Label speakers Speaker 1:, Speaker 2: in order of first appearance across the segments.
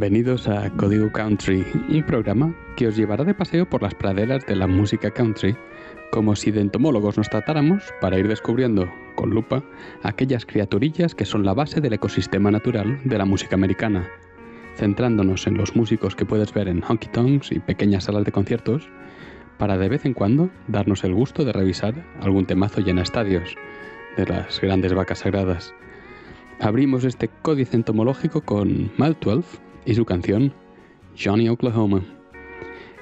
Speaker 1: Bienvenidos a Código Country, un programa que os llevará de paseo por las praderas de la música country, como si de entomólogos nos tratáramos para ir descubriendo, con lupa, aquellas criaturillas que son la base del ecosistema natural de la música americana, centrándonos en los músicos que puedes ver en honky tonks y pequeñas salas de conciertos, para de vez en cuando darnos el gusto de revisar algún temazo llena estadios de las grandes vacas sagradas. Abrimos este códice entomológico con Mal 12 y su canción Johnny Oklahoma,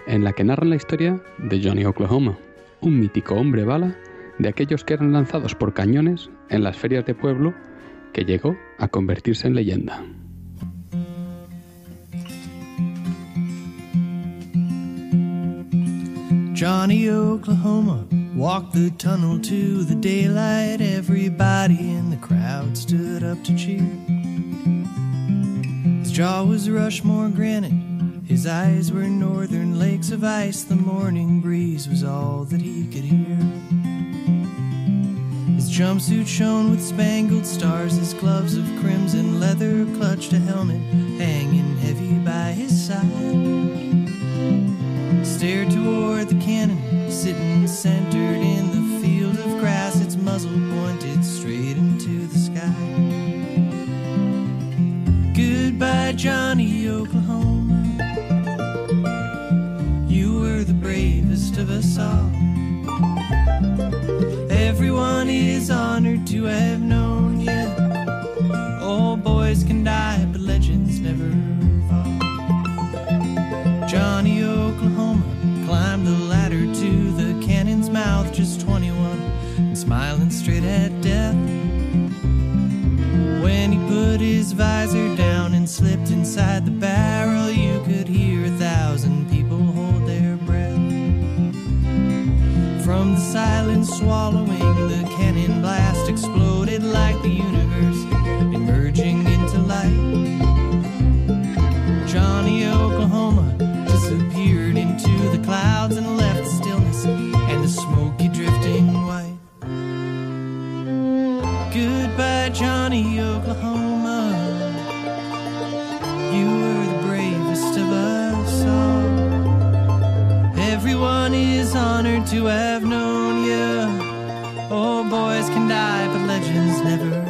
Speaker 1: en la que narran la historia de Johnny Oklahoma, un mítico hombre bala de aquellos que eran lanzados por cañones en las ferias de pueblo que llegó a convertirse en leyenda.
Speaker 2: Johnny Oklahoma walked the tunnel to the daylight. Everybody in the crowd stood up to cheer. Jaw was Rushmore granite. His eyes were northern lakes of ice. The morning breeze was all that he could hear. His jumpsuit shone with spangled stars. His gloves of crimson leather clutched a helmet hanging heavy by his side stared toward the cannon, sitting centered in the silence boys can die, but legends never.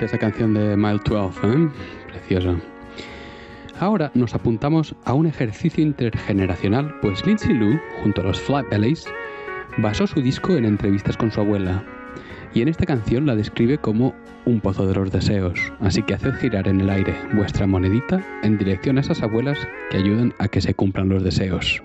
Speaker 3: Bonita esa canción de Mile 12, ¿eh? Preciosa. Ahora nos apuntamos a un ejercicio intergeneracional, pues Lindsay Lou, junto a los Flatbellies, basó su disco en entrevistas con su abuela. Y en esta canción la describe como un pozo de los deseos, así que haced girar en el aire vuestra monedita en dirección a esas abuelas que ayudan a que se cumplan los deseos.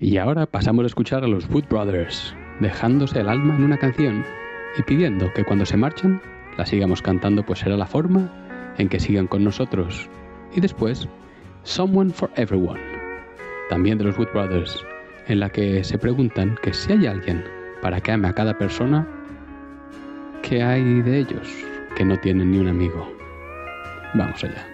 Speaker 3: Y ahora pasamos a escuchar a los Wood Brothers, dejándose el alma en una canción y pidiendo que cuando se marchen la sigamos cantando, pues será la forma en que sigan con nosotros. Y después, Someone for Everyone, también de los Wood Brothers, en la que se preguntan que si hay alguien para que ame a cada persona, ¿qué hay de ellos que no tienen ni un amigo? Vamos allá.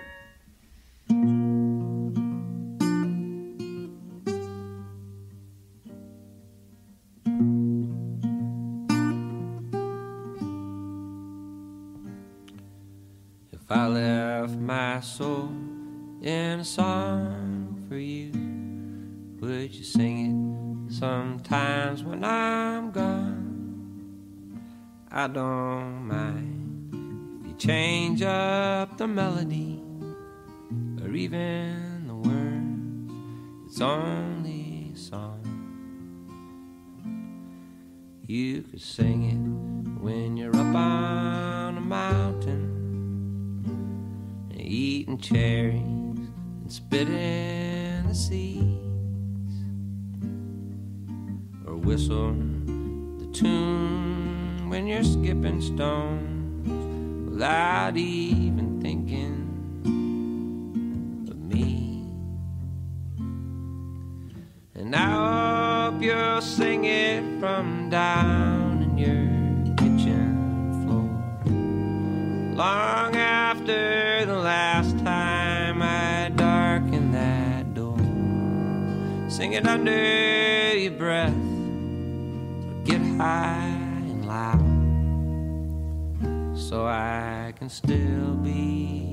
Speaker 4: In the seeds or whistle the tune when you're skipping stones without even thinking of me. And I hope you'll sing it from down. get under your breath, But get high and loud, so I can still be.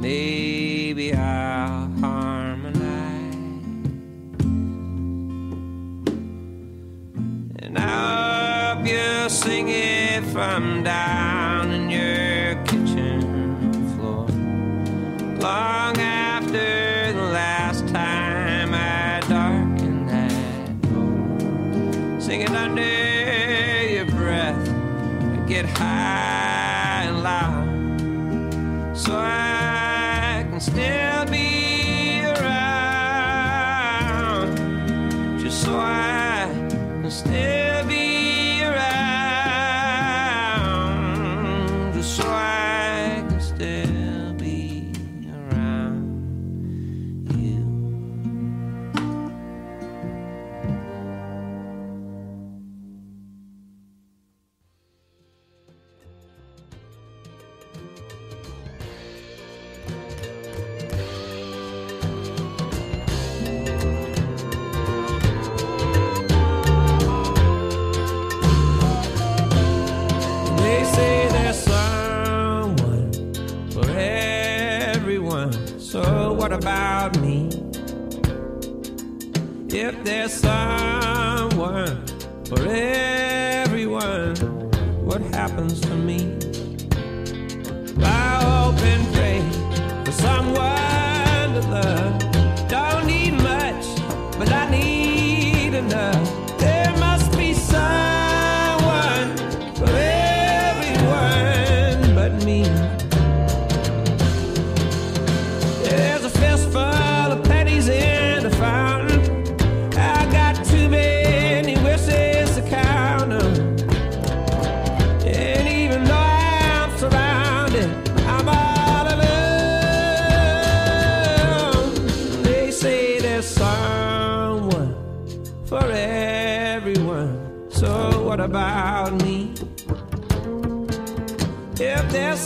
Speaker 4: Maybe I'll harmonize. And I'll just sing if
Speaker 5: I'm dying. About me? If there's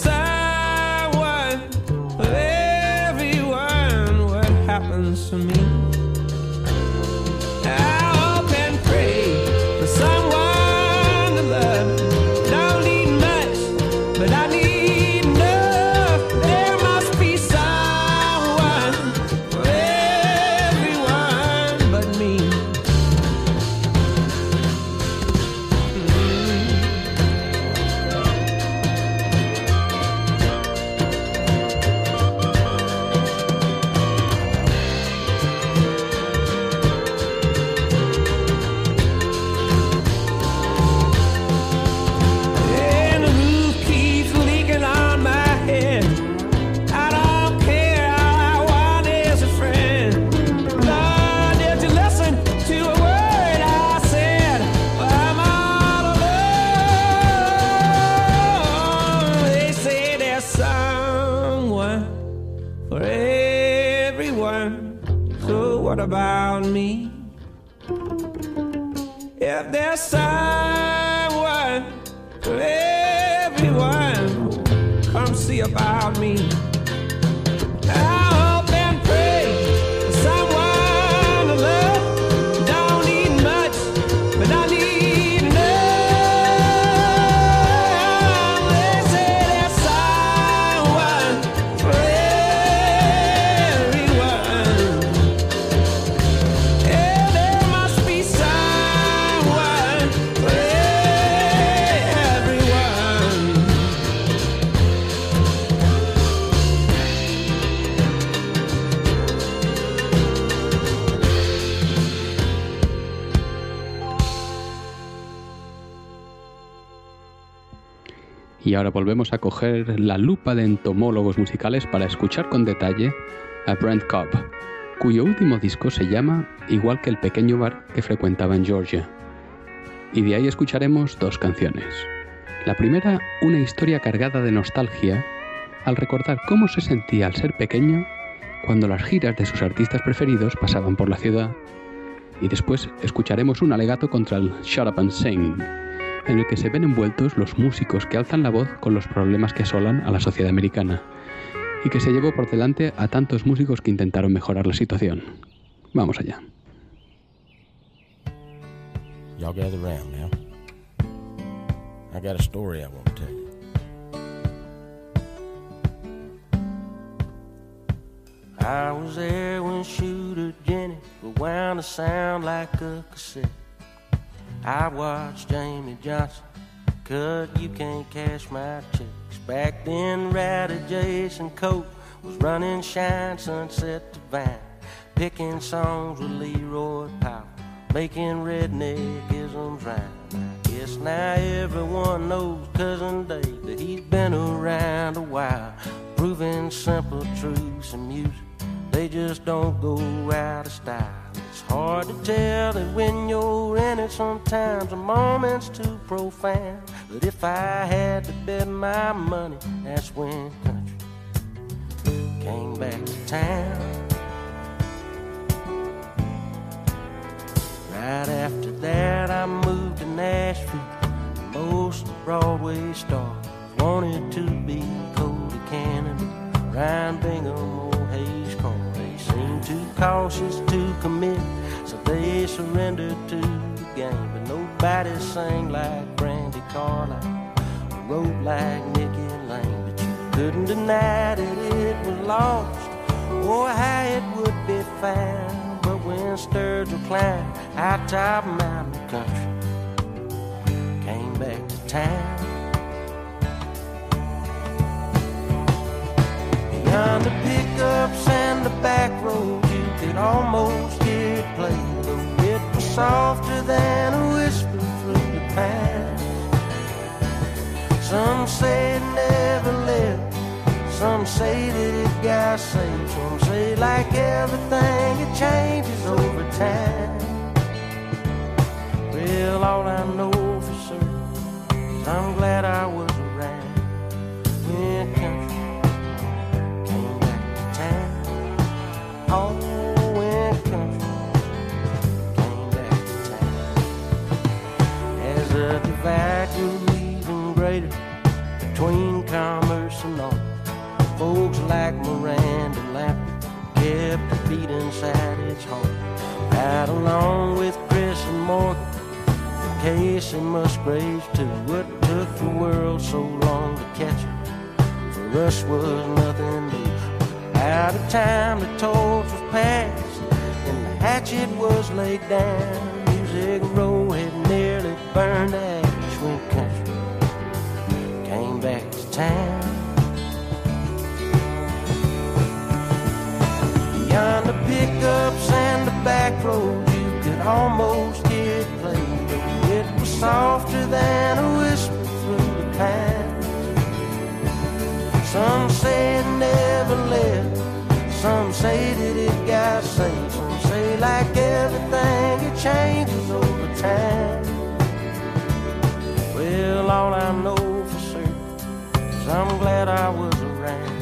Speaker 1: Y ahora volvemos a coger la lupa de entomólogos musicales para escuchar con detalle a Brent Cobb, cuyo último disco se llama igual que el pequeño bar que frecuentaba en Georgia. Y de ahí escucharemos dos canciones. La primera, una historia cargada de nostalgia al recordar cómo se sentía al ser pequeño cuando las giras de sus artistas preferidos pasaban por la ciudad. Y después escucharemos un alegato contra el Shut Up and Sing, en el que se ven envueltos los músicos que alzan la voz con los problemas que asolan a la sociedad americana, y que se llevó por delante a tantos músicos que intentaron mejorar la situación. Vamos allá.
Speaker 6: Y'all gather now. I got a story I want to tell you.
Speaker 5: I was there when Jenny sound like a. I watched Jamey Johnson cut You Can't Cash My Checks. Back then, Ratty Jason Cope was running Shine Sunset to Vine, picking songs with Leroy Powell, making redneckisms rhyme. I guess now everyone knows Cousin Dave that he's been around a while, proving simple truths in music. They just don't go out of style. It's hard to tell that when you're in it, sometimes a moment's too profound. But if I had to bet my money, that's when country came back to town. Right after that, I moved to Nashville. Most Broadway stars wanted to be Cody Canada, Ryan Bingham, or Hayes Carll. They seemed too cautious to commit, so they surrendered to the game. But nobody sang like Brandi Carlile, or wrote like Nikki Lane. But you couldn't deny that it was lost, or how it would be found. But when Sturgill climbed high top mountain country, came back to town. Beyond the pickups and the back roads, you almost it play. Though it was softer than a whisper through the past. Some say it never left. Some say that it got saved. Some say, like everything, it changes over time. Well, all I know for certain is I'm glad I was commerce and art. Folks like Miranda Lambert kept the beat inside its heart. Right along with Chris and Morgan, Kacey Musgraves too. What took the world so long to catch her? For us was nothing new. Out of time, the torch was passed, and the hatchet was laid down. Music Row had nearly burned to town. Beyond the pickups and the back roads, you could almost hear it play. It was softer than a whisper through the pines. Some say it never left. Some say that it got saved. Some say like everything, it changes over I'm glad I was around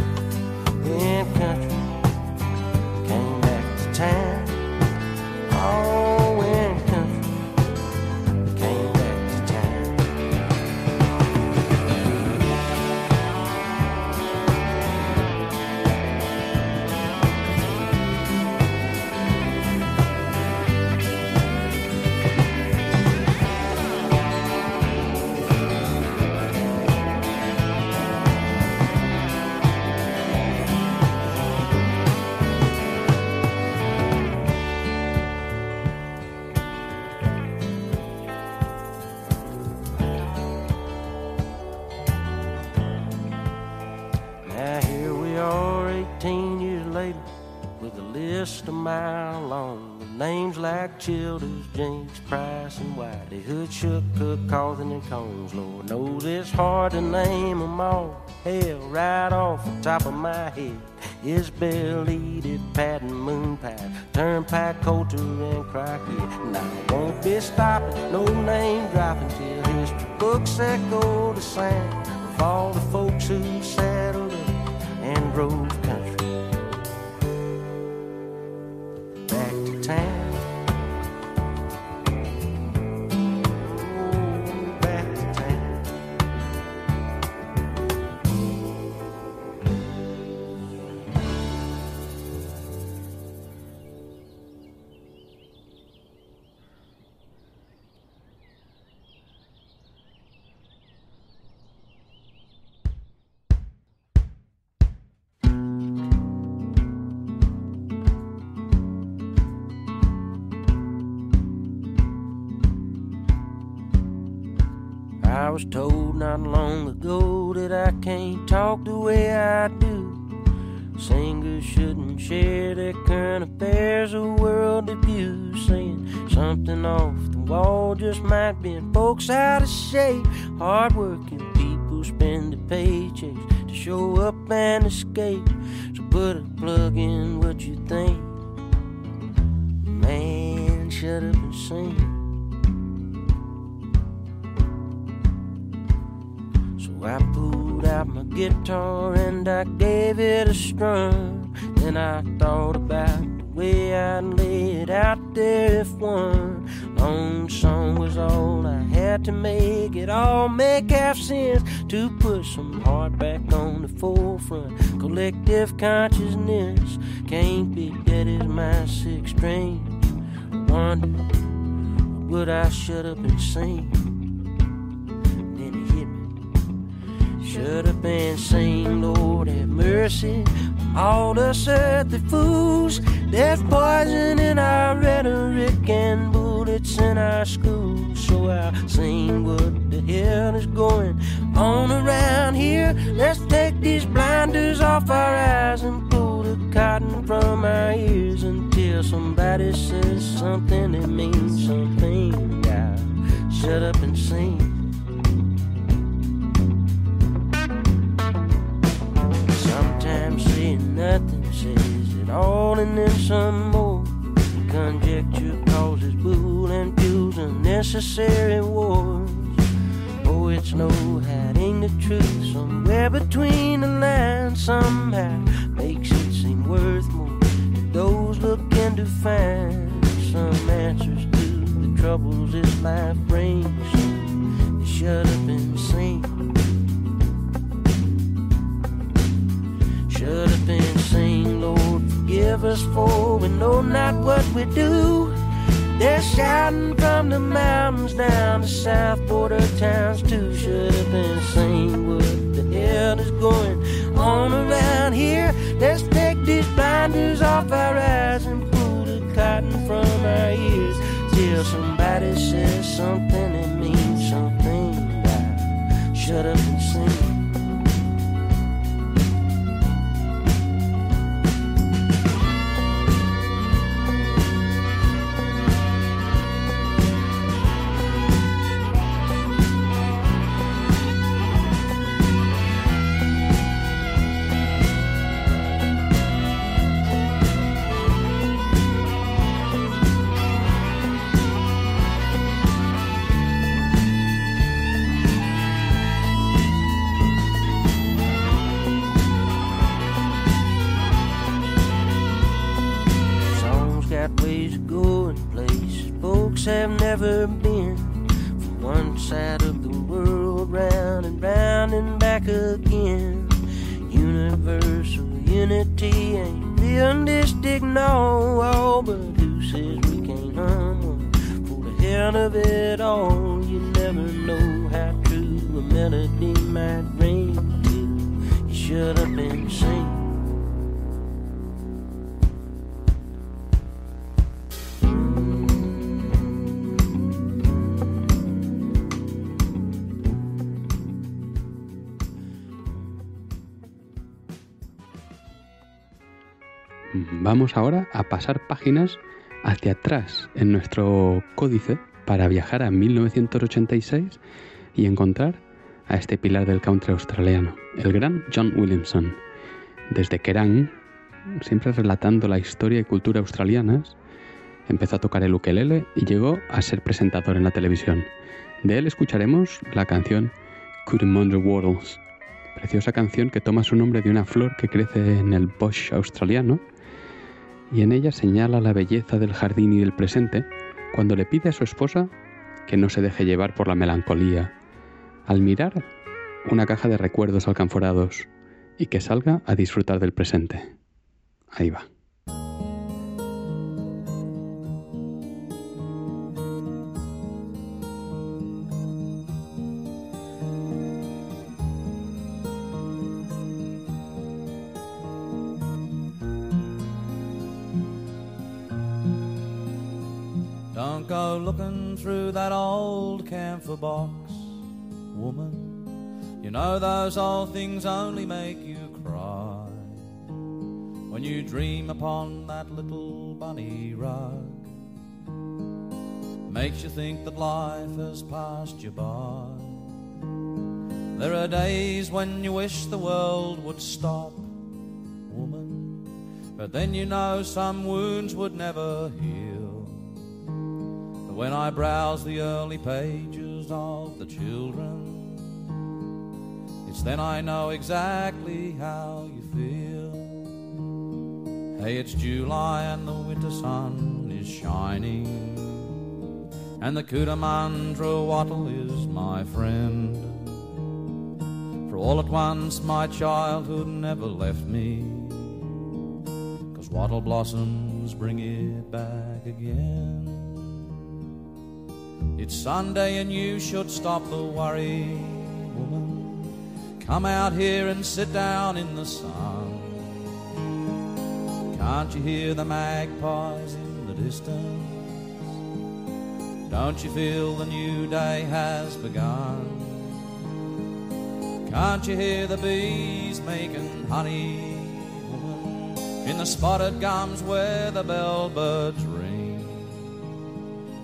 Speaker 5: Price, and Whitey, Hood, Shook, Cook, Cawthon, and cones. Lord knows it's hard to name name 'em all. Hell, right off the top of my head is Belleaded, Patton, Moon Pie, Turnpike, Coulter, and Crockett. Now I won't be stopping, no name dropping till history books echo the sound of all the folks who settled and drove was told not long ago that I can't talk the way I do. Singers shouldn't share their current affairs or world abuse. Saying something off the wall just might bend folks out of shape. Hardworking people spend their paychecks to show up and escape. So put a plug in what you think. Man, shut up and sing. I pulled out my guitar and I gave it a strum. Then I thought about the way I'd lay it out there if one long song was all I had to make it all make half sense to put some heart back on the forefront. Collective consciousness can't be dead as my six strings. Wonder would I shut up and sing? Shut up and sing, Lord have mercy. on All us earthly fools, there's poison in our rhetoric and bullets in our schools. So I'll sing what the hell is going on around here. Let's take these blinders off our eyes and pull the cotton from our ears until somebody says something that means something. Yeah, shut up and sing. Nothing says it all and then some more. Conjecture causes bull and fuels unnecessary wars. Oh, it's no hiding the truth somewhere between the lines. Somehow makes it seem worth more to those looking to find some answers to the troubles this life brings. They shut up and sing. Shut up and sing, Lord, forgive us for we know not what we do. They're shouting from the mountains down to south border towns too. Should have been sing what the hell is going on around here. Let's take these blinders off our eyes and pull the cotton from our ears. Till somebody says something that means something. Shut up have never been. From one side of the world, round and round and back again. Universal unity ain't beyond this realistic, no. But who says we can't hum for the hell of it all? You never know how true a melody might ring you shut up and
Speaker 1: Vamos ahora a pasar páginas hacia atrás en nuestro códice para viajar a 1986 y encontrar a este pilar del country australiano, el gran John Williamson. Desde Kerrang, siempre relatando la historia y cultura australianas, empezó a tocar el ukelele y llegó a ser presentador en la televisión. De él escucharemos la canción Cootamundra Waddles, preciosa canción que toma su nombre de una flor que crece en el bush australiano y en ella señala la belleza del jardín y del presente cuando le pide a su esposa que no se deje llevar por la melancolía, al mirar una caja de recuerdos alcanforados y que salga a disfrutar del presente. Ahí va.
Speaker 7: Camphor box, woman. You know those old things only make you cry. When you dream upon that little bunny rug, makes you think that life has passed you by. There are days when you wish the world would stop, woman. But then you know some wounds would never heal. When I browse the early pages of the children, it's then I know exactly how you feel. Hey, it's July and the winter sun is shining, and the Cootamundra wattle is my friend. For all at once my childhood never left me, 'cause wattle blossoms bring it back again. It's Sunday and you should stop the worry, woman. Come out here and sit down in the sun. Can't you hear the magpies in the distance? Don't you feel the new day has begun? Can't you hear the bees making honey, woman? In the spotted gums where the bellbirds ring.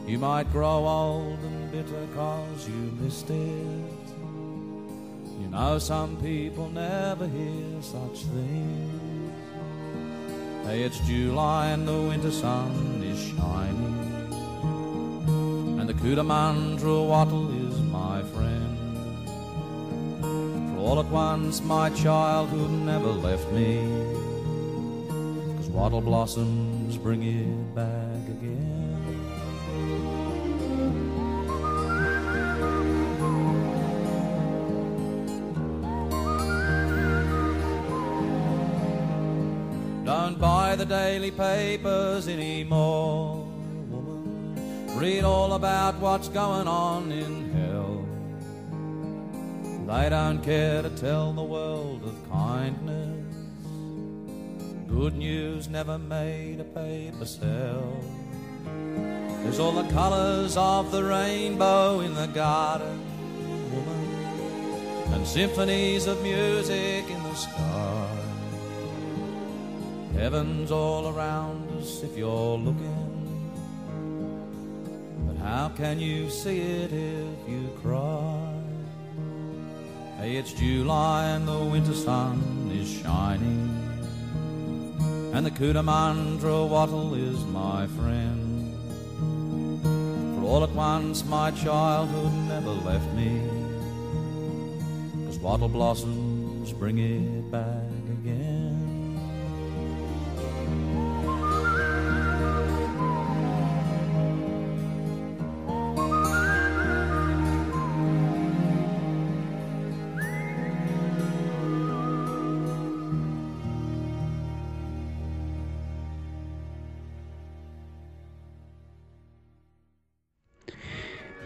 Speaker 7: You might grow old and bitter cause you missed it. You know some people never hear such things. Hey, it's July and the winter sun is shining. And the Cootamundra wattle is my friend. For all at once my childhood never left me. Cause wattle blossoms bring it back again. Daily papers anymore, woman. Read all about what's going on in hell. They don't care to tell the world of kindness. Good news never made a paper sell. There's all the colours of the rainbow in the garden, woman, and symphonies of music in the sky. Heaven's all around us if you're looking, but how can you see it if you cry? Hey, it's July and the winter sun is shining, and the Cootamundra wattle is my friend. For all at once my childhood never left me, cause wattle blossoms bring it back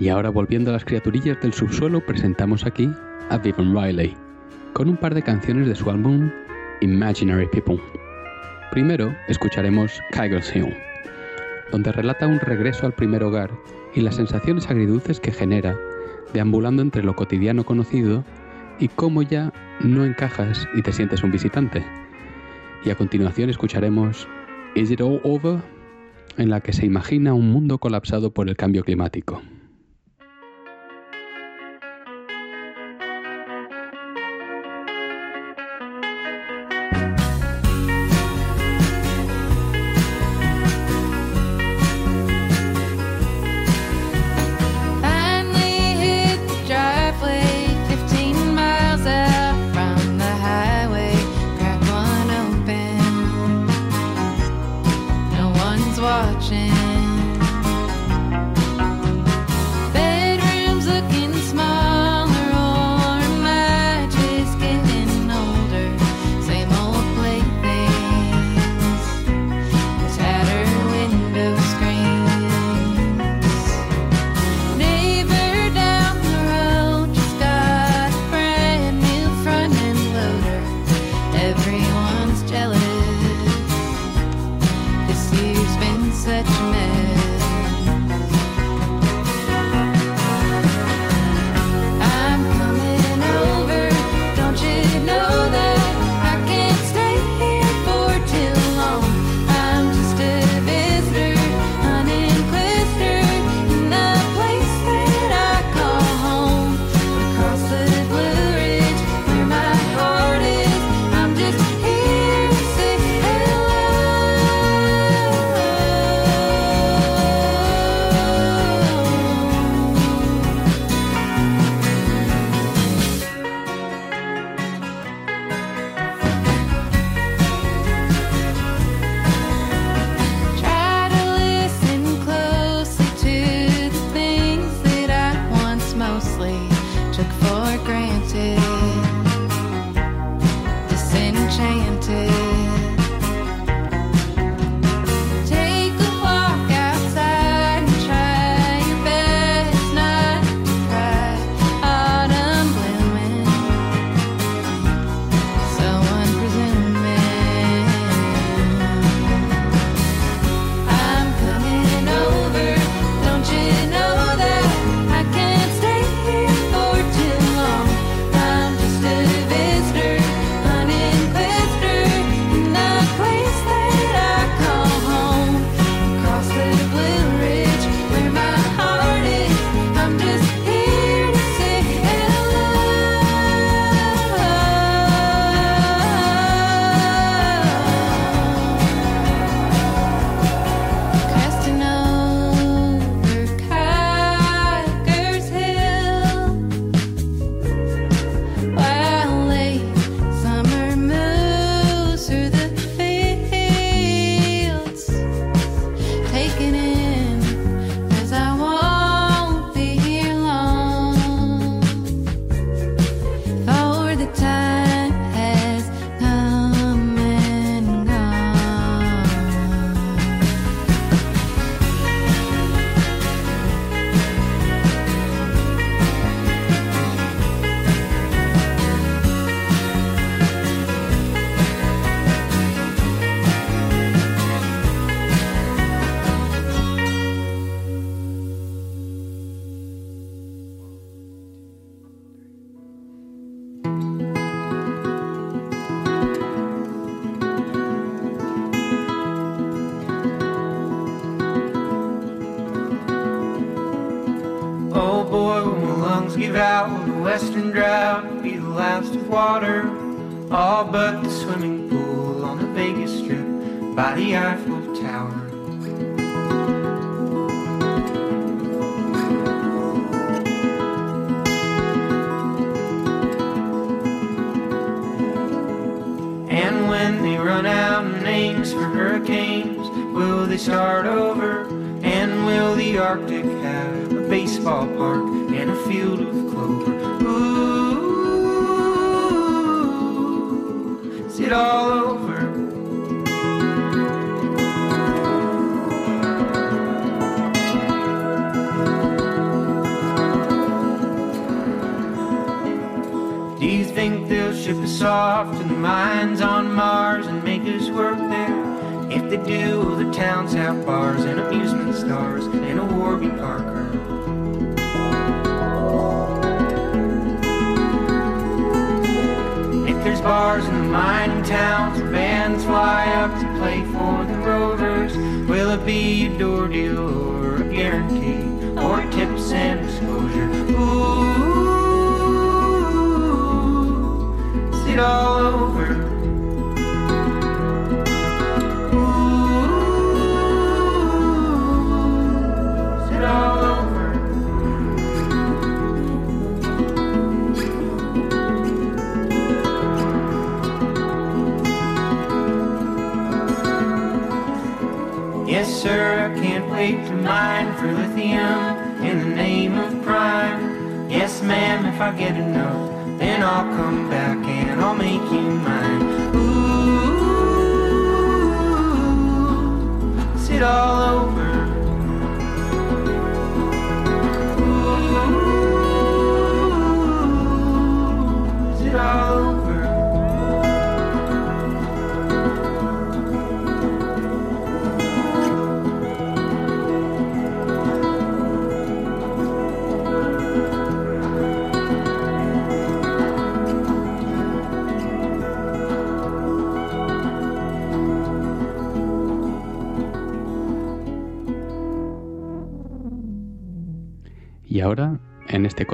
Speaker 1: Y ahora volviendo a las criaturillas del subsuelo, presentamos aquí a Vivian Riley, con un par de canciones de su álbum Imaginary People. Primero escucharemos Kygo's Hill, donde relata un regreso al primer hogar y las sensaciones agridulces que genera, deambulando entre lo cotidiano conocido y cómo ya no encajas y te sientes un visitante. Y a continuación escucharemos Is It All Over, en la que se imagina un mundo colapsado por el cambio climático.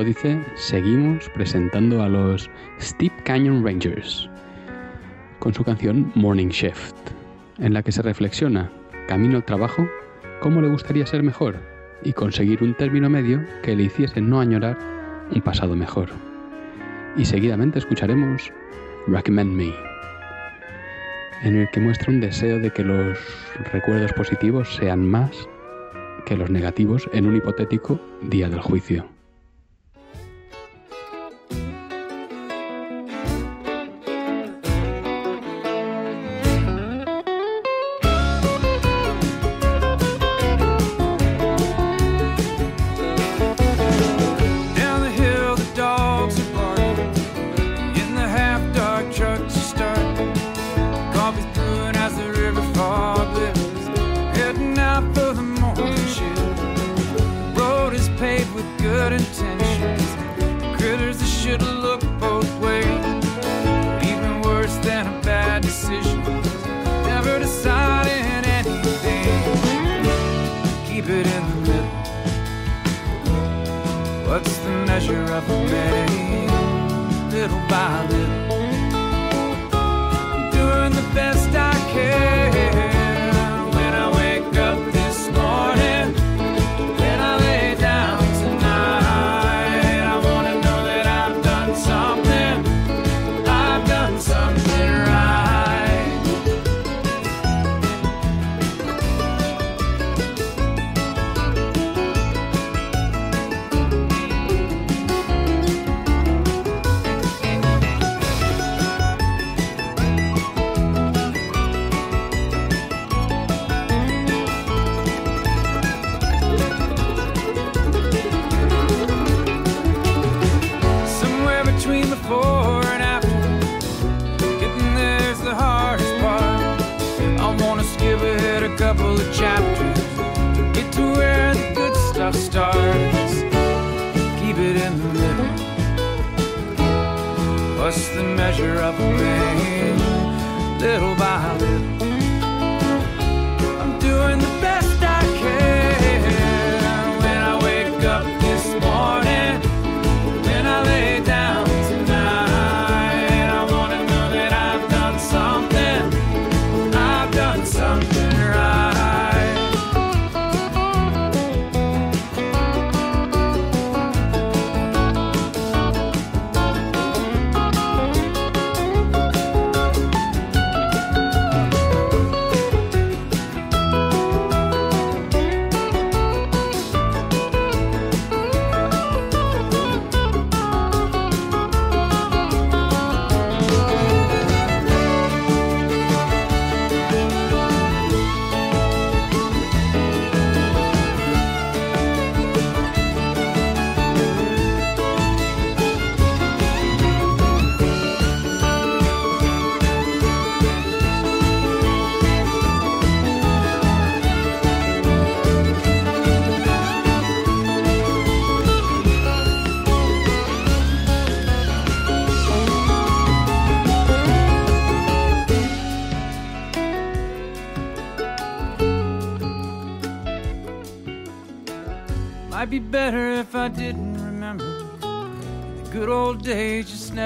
Speaker 1: dice, seguimos presentando a los Steep Canyon Rangers con su canción Morning Shift, en la que se reflexiona, camino al trabajo, cómo le gustaría ser mejor y conseguir un término medio que le hiciese no añorar un pasado mejor. Y seguidamente escucharemos Recommend Me, en el que muestra un deseo de que los recuerdos positivos sean más que los negativos en un hipotético día del juicio.
Speaker 4: Little by little measure of pain. Little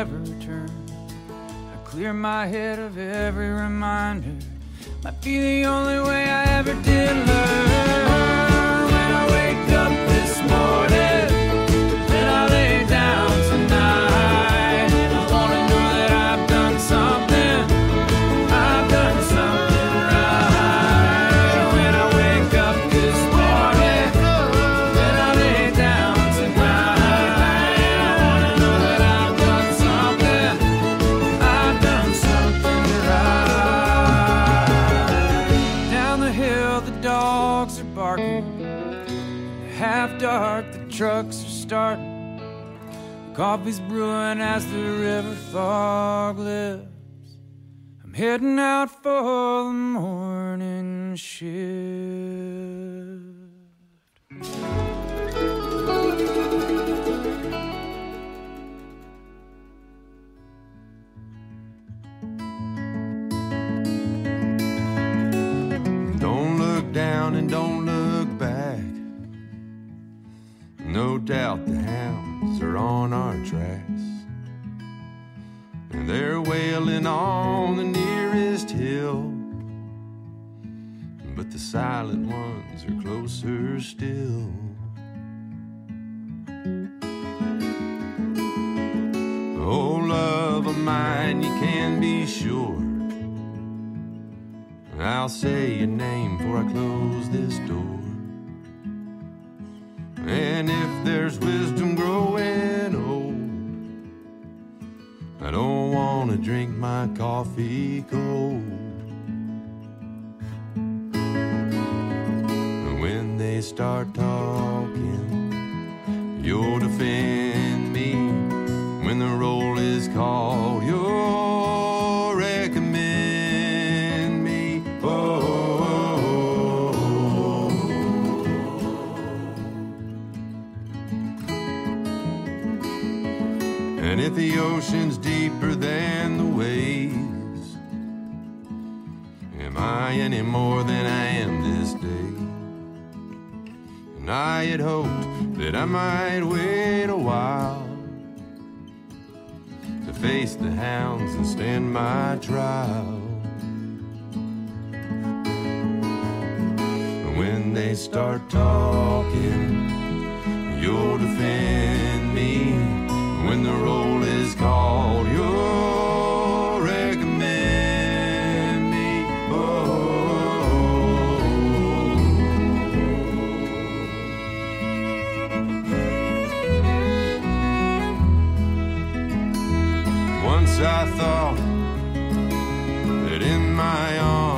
Speaker 4: never return. I clear my head of every reminder. Might be the only coffee's brewing as the river fog lifts. I'm heading out for the morning shift.
Speaker 8: Don't look down and don't still. Oh, love of mine, you can be sure. I'll say your name before I close this door. all that in my arms.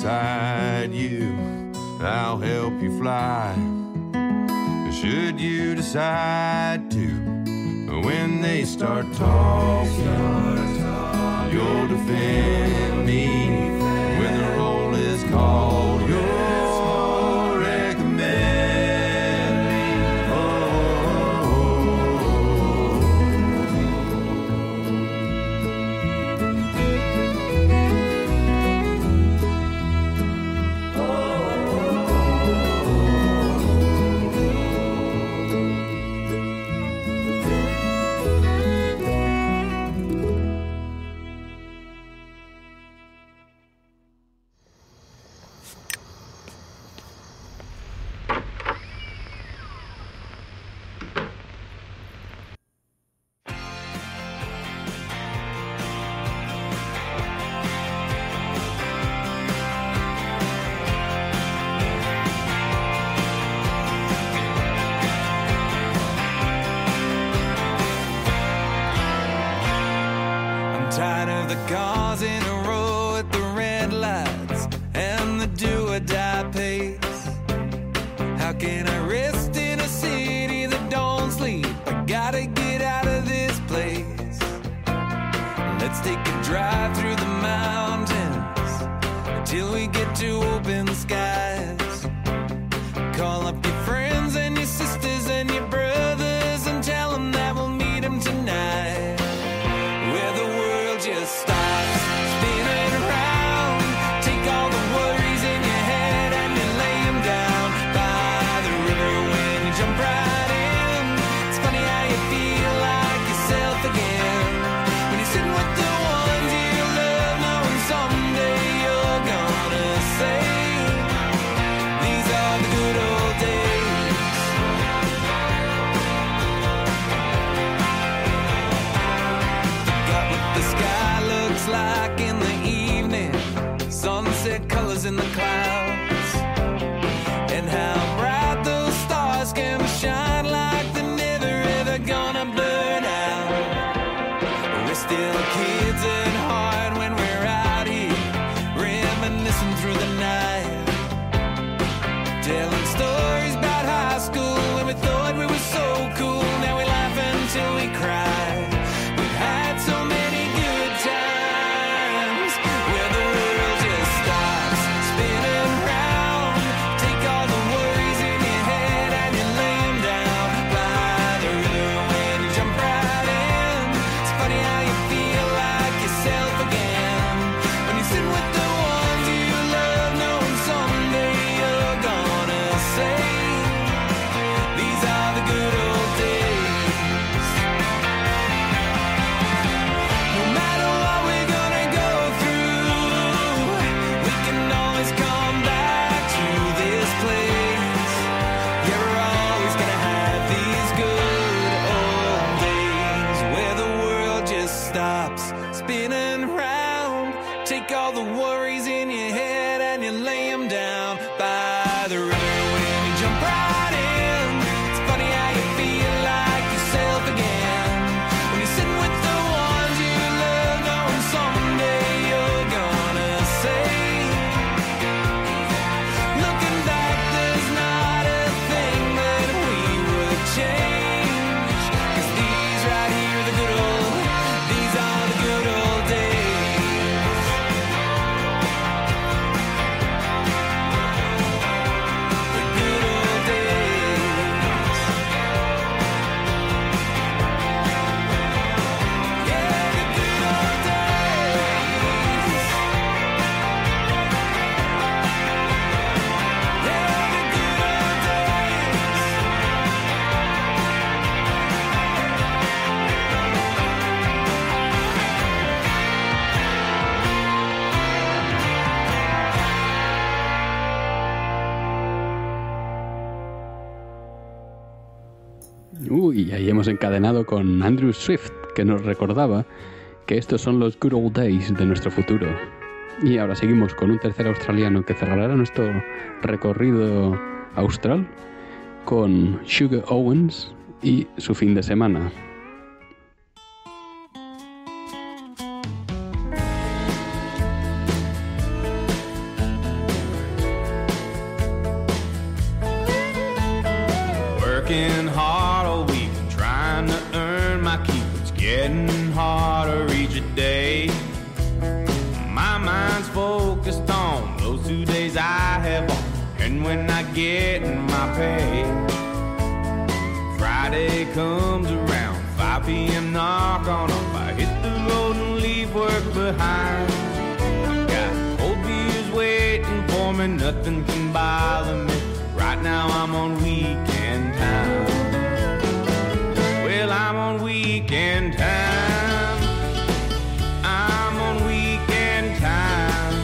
Speaker 8: beside you. I'll help you fly. Should you decide to, when they start talking, you'll defend me.
Speaker 9: scars in a
Speaker 1: encadenado con Andrew Swift, que nos recordaba que estos son los good old days de nuestro futuro. Y ahora seguimos con un tercer australiano que cerrará nuestro recorrido austral con Sugar Owens y su fin de semana.
Speaker 10: Getting harder each day. My mind's focused on those two days I have off, and when I get my pay. Friday comes around, 5 p.m. knock on up. I hit the road and leave work behind. Got old beers waiting for me, nothing can bother me. Right now I'm on weekend time. Well, I'm on weekend time. I'm on weekend time.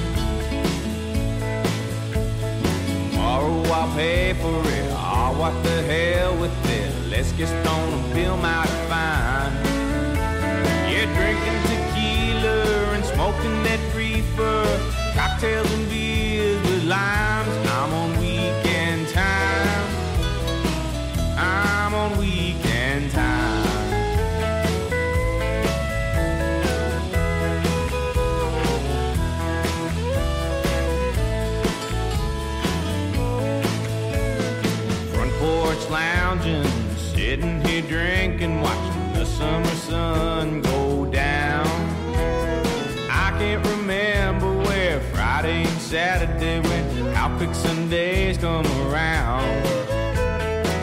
Speaker 10: Tomorrow I'll pay for it. Oh, what the hell with it? Let's get stoned and feel mighty fine. Yeah, drinking tequila and smoking that reefer. Cocktails and beers with limes. Summer sun go down. I can't remember where Friday and Saturday went, how quick Sundays come around.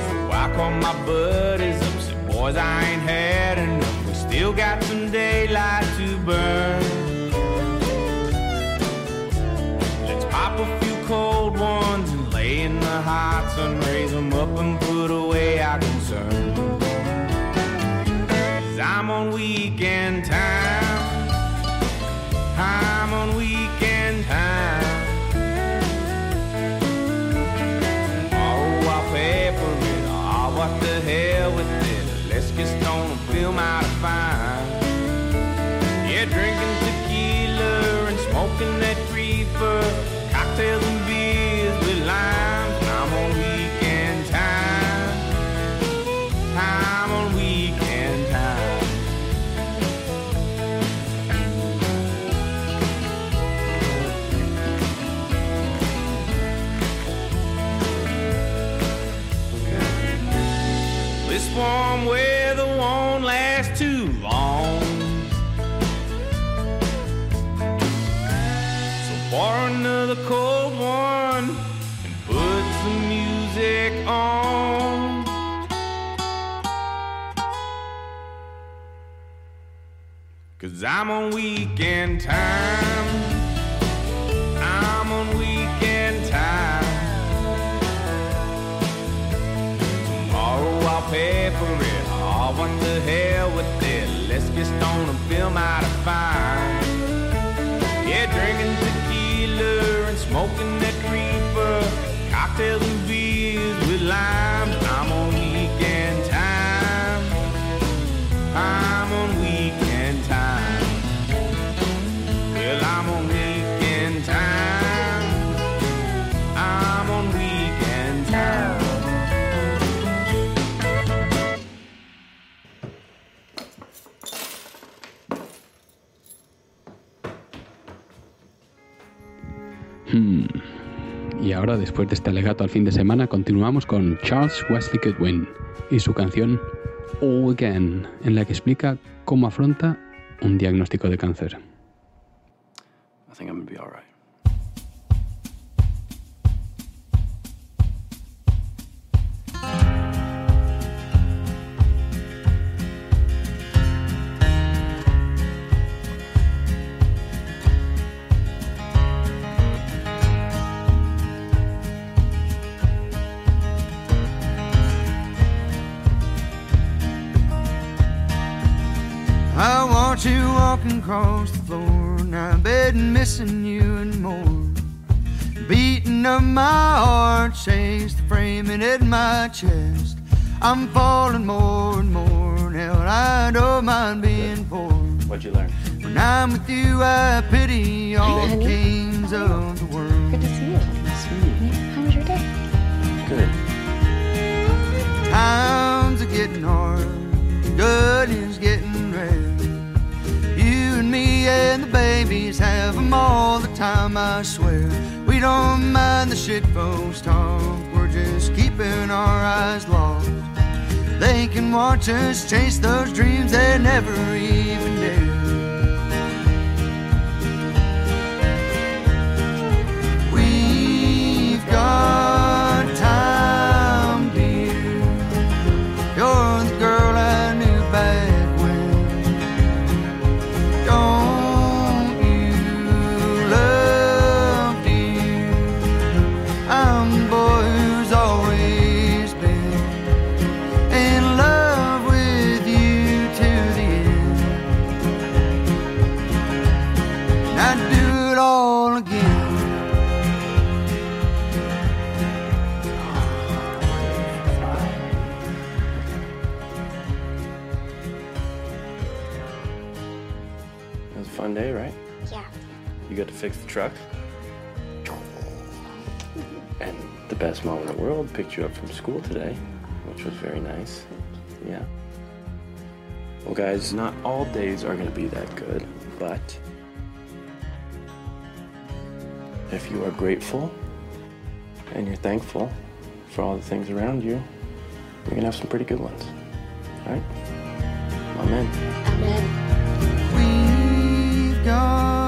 Speaker 10: So I call my buddies up, said, boys, I ain't had enough. We still got some daylight to burn. Let's pop a few cold ones and lay in the hot sun, raise them up and put away our concerns. I'm on weekend time. I'm on weekend time. I'm on weekend time. Tomorrow I'll pay for it. Oh, what the hell with it? Let's get stoned and feel mighty fine. Yeah, drinking tequila and smoking
Speaker 1: ahora, después de este alegato al fin de semana, continuamos con Charles Wesley Goodwin y su canción All Again, en la que explica cómo afronta un diagnóstico de cáncer.
Speaker 11: I
Speaker 12: want you walking across the floor, now betting missing you and more. Beating of my heart shakes the framing in my chest. I'm falling more and more now. I don't mind being poor.
Speaker 11: What'd you learn?
Speaker 12: When I'm with you, I pity all the kings of the world.
Speaker 13: Good to see you. How was your day?
Speaker 11: Good.
Speaker 12: Times are getting hard, good and the babies have 'em all the time, I swear. We don't mind the shit folks talk, we're just keeping our eyes locked. They can watch us chase those dreams they never even dared. We've got
Speaker 11: truck. And the best mom in the world picked you up from school today, which was very nice. Yeah. Well, guys, not all days are going to be that good, but if you are grateful and you're thankful for all the things around you, you're going to have some pretty good ones. All right? Amen.
Speaker 12: We've got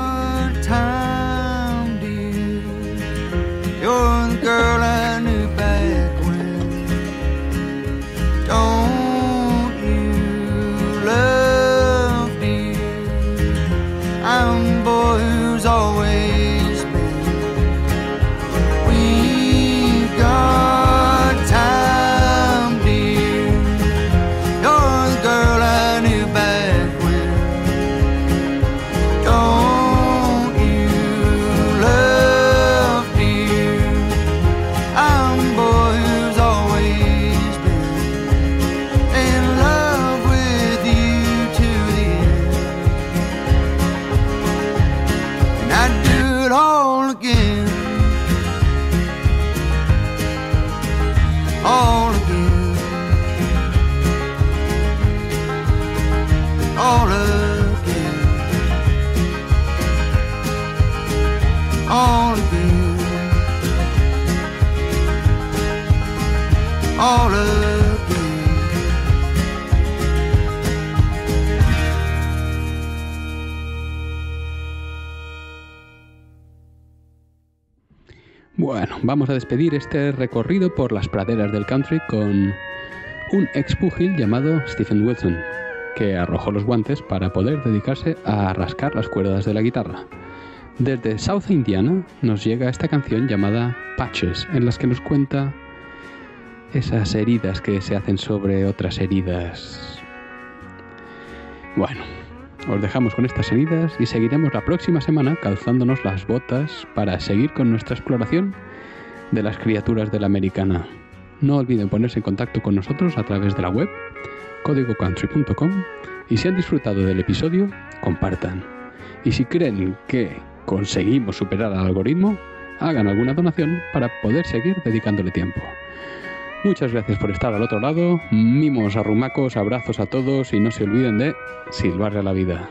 Speaker 1: vamos a despedir este recorrido por las praderas del country con un ex pugil llamado Stephen Wilson, que arrojó los guantes para poder dedicarse a rascar las cuerdas de la guitarra. Desde South Indiana nos llega esta canción llamada Patches, en las que nos cuenta esas heridas que se hacen sobre otras heridas. Bueno, os dejamos con estas heridas y seguiremos la próxima semana calzándonos las botas para seguir con nuestra exploración de las criaturas de la americana. No olviden ponerse en contacto con nosotros a través de la web códigocountry.com y si han disfrutado del episodio, compartan. Y si creen que conseguimos superar al algoritmo, hagan alguna donación para poder seguir dedicándole tiempo. Muchas gracias por estar al otro lado, mimos arrumacos, abrazos a todos y no se olviden de silbarle a la vida.